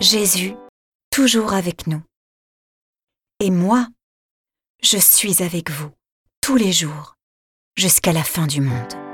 Jésus, toujours avec nous. Et moi, je suis avec vous tous les jours jusqu'à la fin du monde.